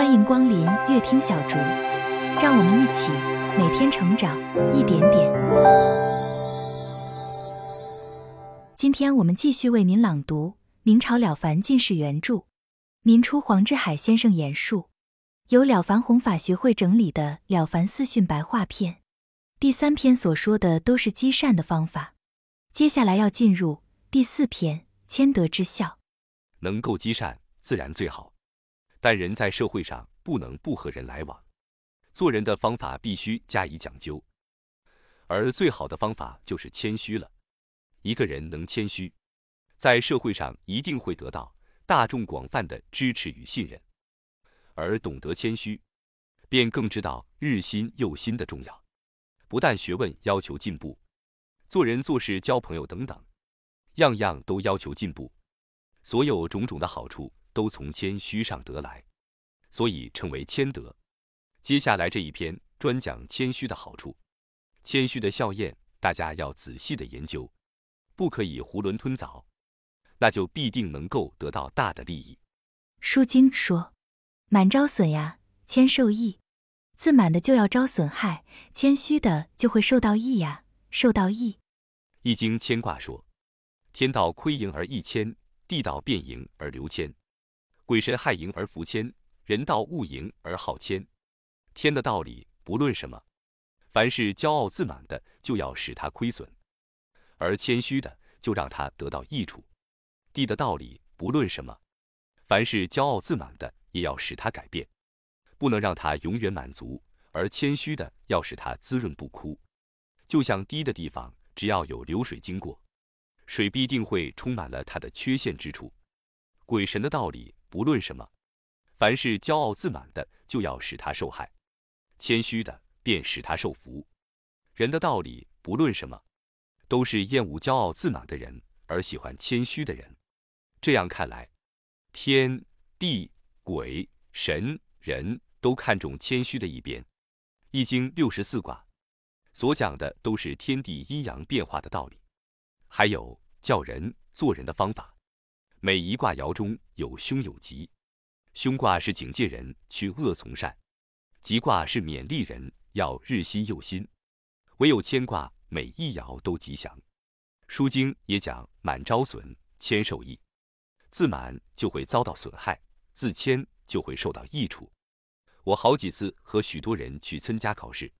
欢迎光临乐听小竹，让我们一起每天成长一点点。今天我们继续为您朗读明朝了凡进士原著，民初黄志海先生演述，由了凡弘法学会整理的《了凡四训》白话篇。第三篇所说的都是积善的方法，接下来要进入第四篇谦德之效。能够积善，自然最好。但人在社会上不能不和人来往，做人的方法必须加以讲究，而最好的方法就是谦虚了。一个人能谦虚，在社会上一定会得到大众广泛的支持与信任，而懂得谦虚，便更知道日新又新的重要。不但学问要求进步，做人做事交朋友等等，样样都要求进步。所有种种的好处。都从谦虚上得来，所以称为谦德。接下来这一篇专讲谦虚的好处，谦虚的效验，大家要仔细的研究，不可以囫囵吞枣，那就必定能够得到大的利益。书经说：“满招损呀，谦受益。自满的就要招损害，谦虚的就会受到益呀，受到益。”易经牵卦说：“天道亏盈而益谦，地道变盈而流谦。”鬼神害盈而福谦，人道恶盈而好谦。天的道理不论什么，凡是骄傲自满的，就要使他亏损；而谦虚的，就让他得到益处。地的道理不论什么，凡是骄傲自满的，也要使他改变，不能让他永远满足；而谦虚的，要使他滋润不枯。就像低的地方，只要有流水经过，水必定会充满了它的缺陷之处。鬼神的道理。不论什么，凡是骄傲自满的，就要使他受害；谦虚的，便使他受福。人的道理，不论什么，都是厌恶骄傲自满的人，而喜欢谦虚的人。这样看来，天地鬼神人都看重谦虚的一边。易经六十四卦所讲的都是天地阴阳变化的道理，还有教人做人的方法。每一卦爻中有凶有吉，凶卦是警戒人去恶从善，吉卦是勉励人要日新又新。唯有谦卦每一爻都吉祥。《书经》也讲满招损，谦受益。自满就会遭到损害，自谦就会受到益处。我好几次和许多人去参加考试，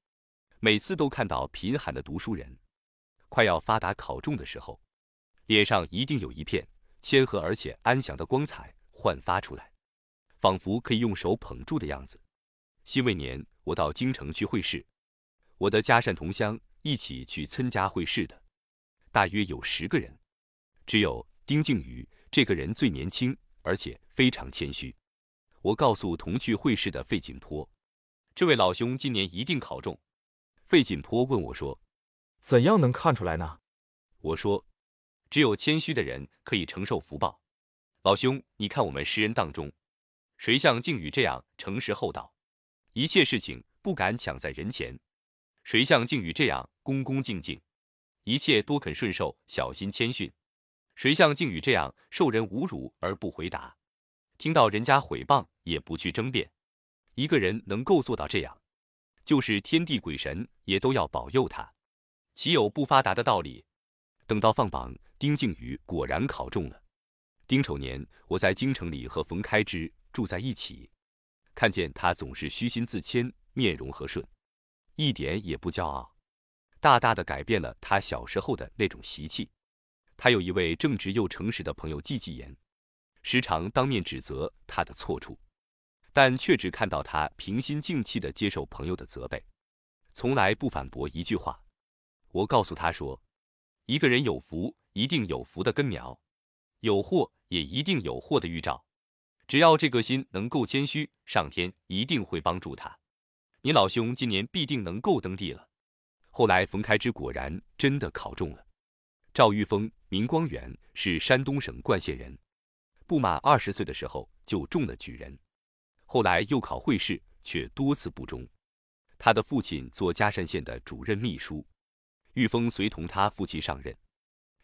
每次都看到贫寒的读书人，快要发达考中的时候，脸上一定有一片。谦和而且安详的光彩焕发出来，仿佛可以用手捧住的样子。辛未年，我到京城去会试，我的嘉善同乡一起去参加会试的，大约有十个人，只有丁敬宇这个人最年轻，而且非常谦虚。我告诉同去会试的费锦坡，这位老兄今年一定考中。费锦坡问我说：“怎样能看出来呢？”我说。只有谦虚的人可以承受福报。老兄，你看我们十人当中，谁像靖宇这样诚实厚道，一切事情不敢抢在人前？谁像靖宇这样恭恭敬敬，一切多肯顺受，小心谦逊？谁像靖宇这样受人侮辱而不回答，听到人家毁谤也不去争辩？一个人能够做到这样，就是天地鬼神也都要保佑他，岂有不发达的道理？等到放榜。丁敬宇果然考中了。丁丑年，我在京城里和冯开之住在一起，看见他总是虚心自谦，面容和顺，一点也不骄傲，大大的改变了他小时候的那种习气。他有一位正直又诚实的朋友季继言，时常当面指责他的错处，但却只看到他平心静气的接受朋友的责备，从来不反驳一句话。我告诉他说，一个人有福。一定有福的根苗，有祸也一定有祸的预兆。只要这个心能够谦虚，上天一定会帮助他。你老兄今年必定能够登第了。后来冯开之果然真的考中了。赵玉峰、明光远是山东省冠县人，不满二十岁的时候就中了举人，后来又考会试，却多次不中。他的父亲做嘉善县的主任秘书，玉峰随同他父亲上任。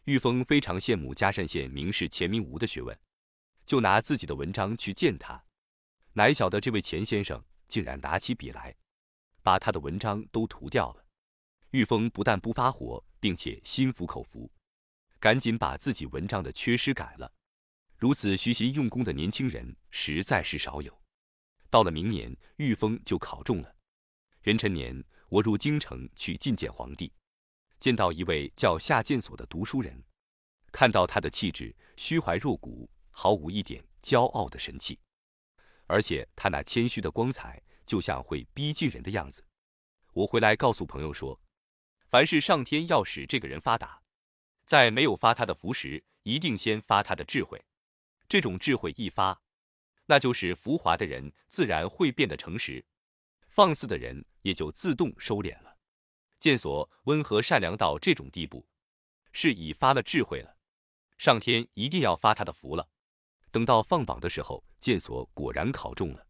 玉峰非常羡慕嘉善县名士钱明吾的学问，就拿自己的文章去见他。哪晓得这位钱先生竟然拿起笔来，把他的文章都涂掉了。玉峰不但不发火，并且心服口服，赶紧把自己文章的缺失改了。如此虚心用功的年轻人实在是少有。到了明年，玉峰就考中了。壬辰年，我入京城去觐见皇帝，见到一位叫夏建所的读书人，看到他的气质虚怀若谷，毫无一点骄傲的神气，而且他那谦虚的光彩，就像会逼近人的样子。我回来告诉朋友说。凡是上天要使这个人发达，在没有发他的福时，一定先发他的智慧。这种智慧一发，那就是浮华的人自然会变得诚实，放肆的人也就自动收敛了。剑所温和善良到这种地步，是已发了智慧了，上天一定要发他的福了。等到放榜的时候，剑所果然考中了。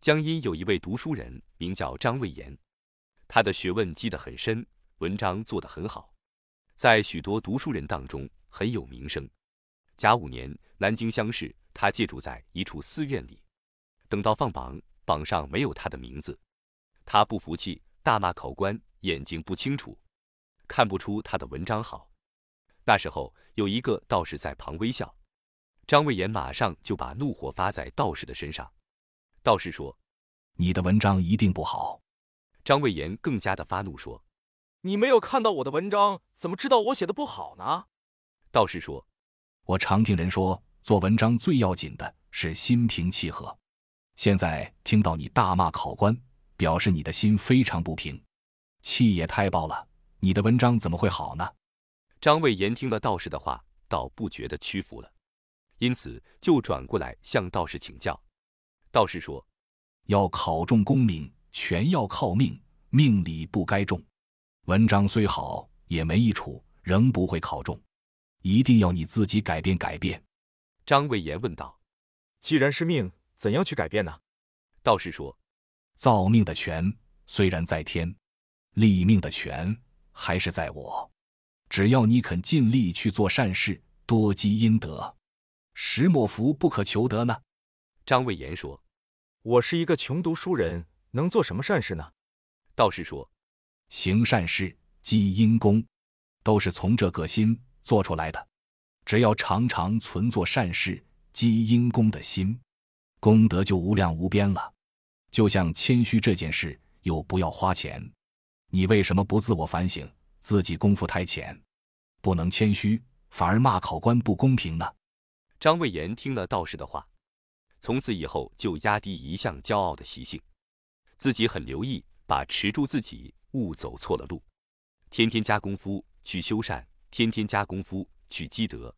江阴有一位读书人，名叫张魏岩，他的学问积得很深。文章做得很好，在许多读书人当中很有名声。甲午年，南京乡试，他借住在一处寺院里。等到放榜，榜上没有他的名字，他不服气，大骂考官眼睛不清楚，看不出他的文章好。那时候有一个道士在旁微笑，张魏延马上就把怒火发在道士的身上。道士说：“你的文章一定不好。”张魏延更加的发怒说。你没有看到我的文章，怎么知道我写的不好呢？道士说：“我常听人说，做文章最要紧的是心平气和。现在听到你大骂考官，表示你的心非常不平，气也太爆了。你的文章怎么会好呢？”张魏延听了道士的话，倒不觉得屈服了，因此就转过来向道士请教。道士说：“要考中功名，全要靠命，命里不该中。”文章虽好，也没益处，仍不会考中。一定要你自己改变改变。张魏延问道：“既然是命，怎样去改变呢？”道士说：“造命的权虽然在天，立命的权还是在我。只要你肯尽力去做善事，多积阴德，石莫福不可求得呢。”张魏延说：“我是一个穷读书人，能做什么善事呢？”道士说。行善事积阴功，都是从这个心做出来的。只要常常存做善事积阴功的心，功德就无量无边了。就像谦虚这件事，又不要花钱，你为什么不自我反省，自己功夫太浅，不能谦虚，反而骂考官不公平呢？张魏延听了道士的话，从此以后就压低一向骄傲的习性，自己很留意，把持住自己。勿走错了路，天天加功夫去修善，天天加功夫去积德。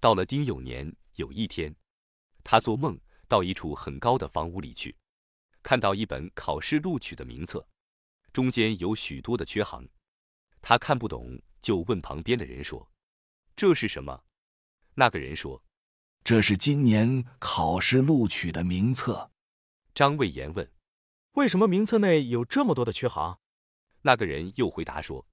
到了丁酉年，有一天，他做梦到一处很高的房屋里去，看到一本考试录取的名册，中间有许多的缺行，他看不懂，就问旁边的人说：“这是什么？”那个人说：“这是今年考试录取的名册。”张魏延问：“为什么名册内有这么多的缺行？”那个人又回答说：“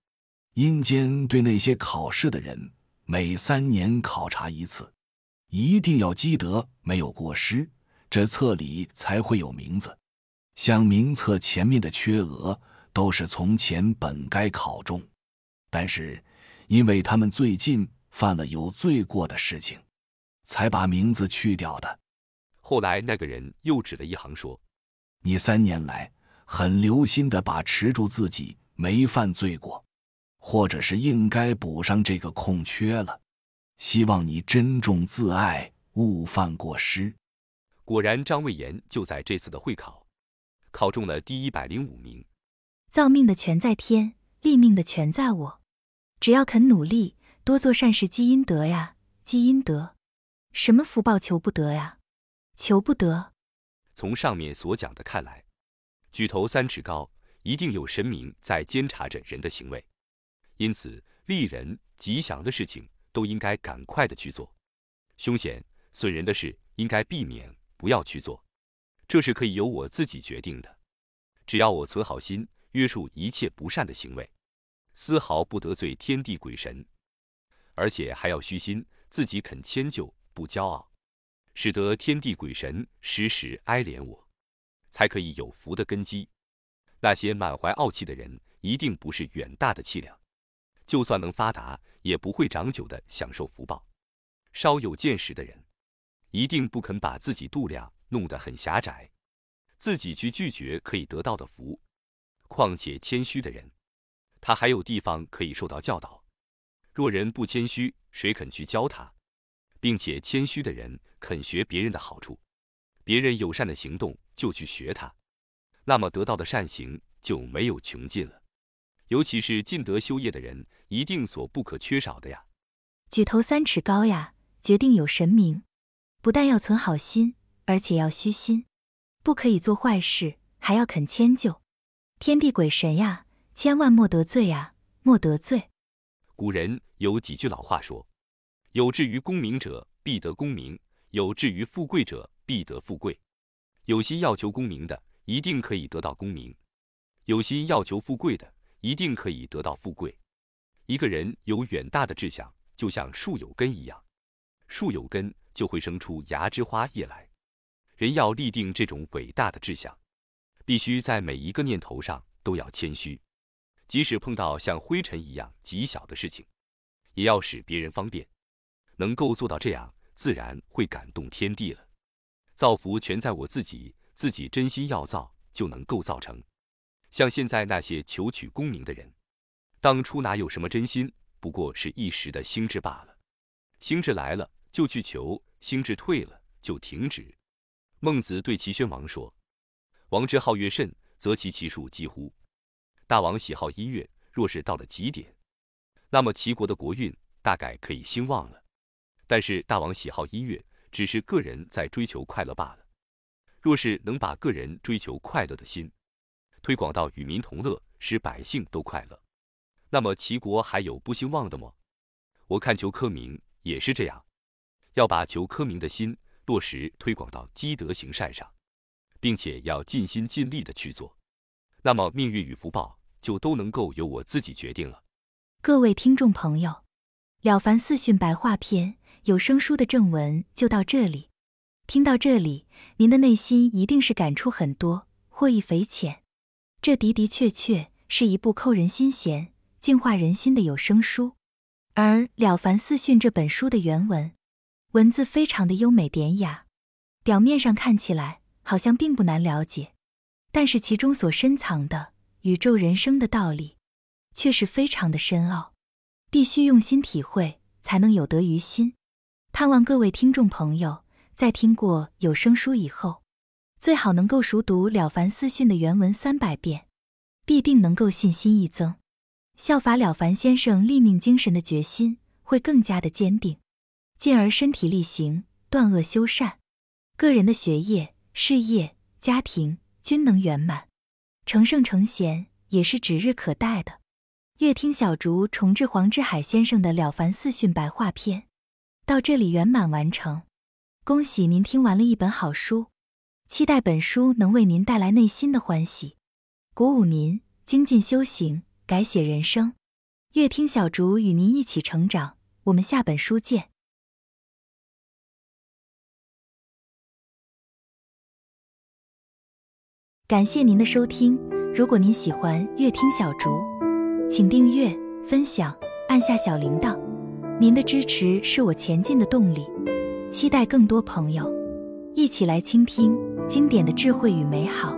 阴间对那些考试的人，每三年考察一次，一定要积德，没有过失，这册里才会有名字。像名册前面的缺额，都是从前本该考中，但是因为他们最近犯了有罪过的事情，才把名字去掉的。”后来那个人又指了一行说：“你三年来。”很留心的把持住自己没犯罪过，或者是应该补上这个空缺了。希望你珍重自爱，勿犯过失。果然，张魏延就在这次的会考，考中了第一百零五名。造命的权在天，立命的权在我。只要肯努力，多做善事，积阴德呀，积阴德。什么福报求不得呀？求不得。从上面所讲的看来。举头三尺高，一定有神明在监察着人的行为，因此利人吉祥的事情都应该赶快的去做，凶险损人的事应该避免不要去做，这是可以由我自己决定的。只要我存好心，约束一切不善的行为，丝毫不得罪天地鬼神，而且还要虚心，自己肯迁就，不骄傲，使得天地鬼神时时哀怜我，才可以有福的根基。那些满怀傲气的人，一定不是远大的气量，就算能发达，也不会长久的享受福报。稍有见识的人，一定不肯把自己度量弄得很狭窄，自己去拒绝可以得到的福。况且谦虚的人，他还有地方可以受到教导。若人不谦虚，谁肯去教他？并且谦虚的人肯学别人的好处，别人友善的行动就去学他，那么得到的善行就没有穷尽了。尤其是尽德修业的人，一定所不可缺少的呀。举头三尺高呀，决定有神明。不但要存好心，而且要虚心，不可以做坏事，还要肯迁就。天地鬼神呀，千万莫得罪呀，莫得罪。古人有几句老话说：“有志于功名者，必得功名；有志于富贵者，必得富贵。”有心要求功名的，一定可以得到功名；有心要求富贵的，一定可以得到富贵。一个人有远大的志向，就像树有根一样，树有根就会生出芽枝花叶来。人要立定这种伟大的志向。必须在每一个念头上都要谦虚，即使碰到像灰尘一样极小的事情，也要使别人方便。能够做到这样，自然会感动天地了。造福全在我自己，自己真心要造，就能够造成。像现在那些求取功名的人，当初哪有什么真心？不过是一时的心智罢了。心智来了就去求，心智退了就停止。孟子对齐宣王说。王之好乐甚，则其其数几乎。大王喜好音乐，若是到了极点，那么齐国的国运大概可以兴旺了。但是大王喜好音乐，只是个人在追求快乐罢了。若是能把个人追求快乐的心推广到与民同乐，使百姓都快乐，那么齐国还有不兴旺的吗？我看求科名也是这样，要把求科名的心落实推广到积德行善上。并且要尽心尽力的去做，那么命运与福报就都能够由我自己决定了。各位听众朋友，《了凡四训白话篇》有声书的正文就到这里。听到这里，您的内心一定是感触很多，获益匪浅。这的的确确是一部扣人心弦、净化人心的有声书。而《了凡四训》这本书的原文，文字非常的优美典雅，表面上看起来。好像并不难了解，但是其中所深藏的宇宙人生的道理，却是非常的深奥，必须用心体会，才能有得于心。盼望各位听众朋友在听过有声书以后，最好能够熟读《了凡四训》的原文三百遍，必定能够信心一增，效法了凡先生立命精神的决心会更加的坚定，进而身体力行，断恶修善，个人的学业。事业、家庭均能圆满，成圣成贤也是指日可待的。乐听小竹重置黄志海先生的《了凡四训白话篇》，到这里圆满完成。恭喜您听完了一本好书，期待本书能为您带来内心的欢喜，鼓舞您精进修行，改写人生。乐听小竹与您一起成长，我们下本书见。感谢您的收听，如果您喜欢乐听小竹，请订阅、分享，按下小铃铛。您的支持是我前进的动力。期待更多朋友一起来倾听经典的智慧与美好。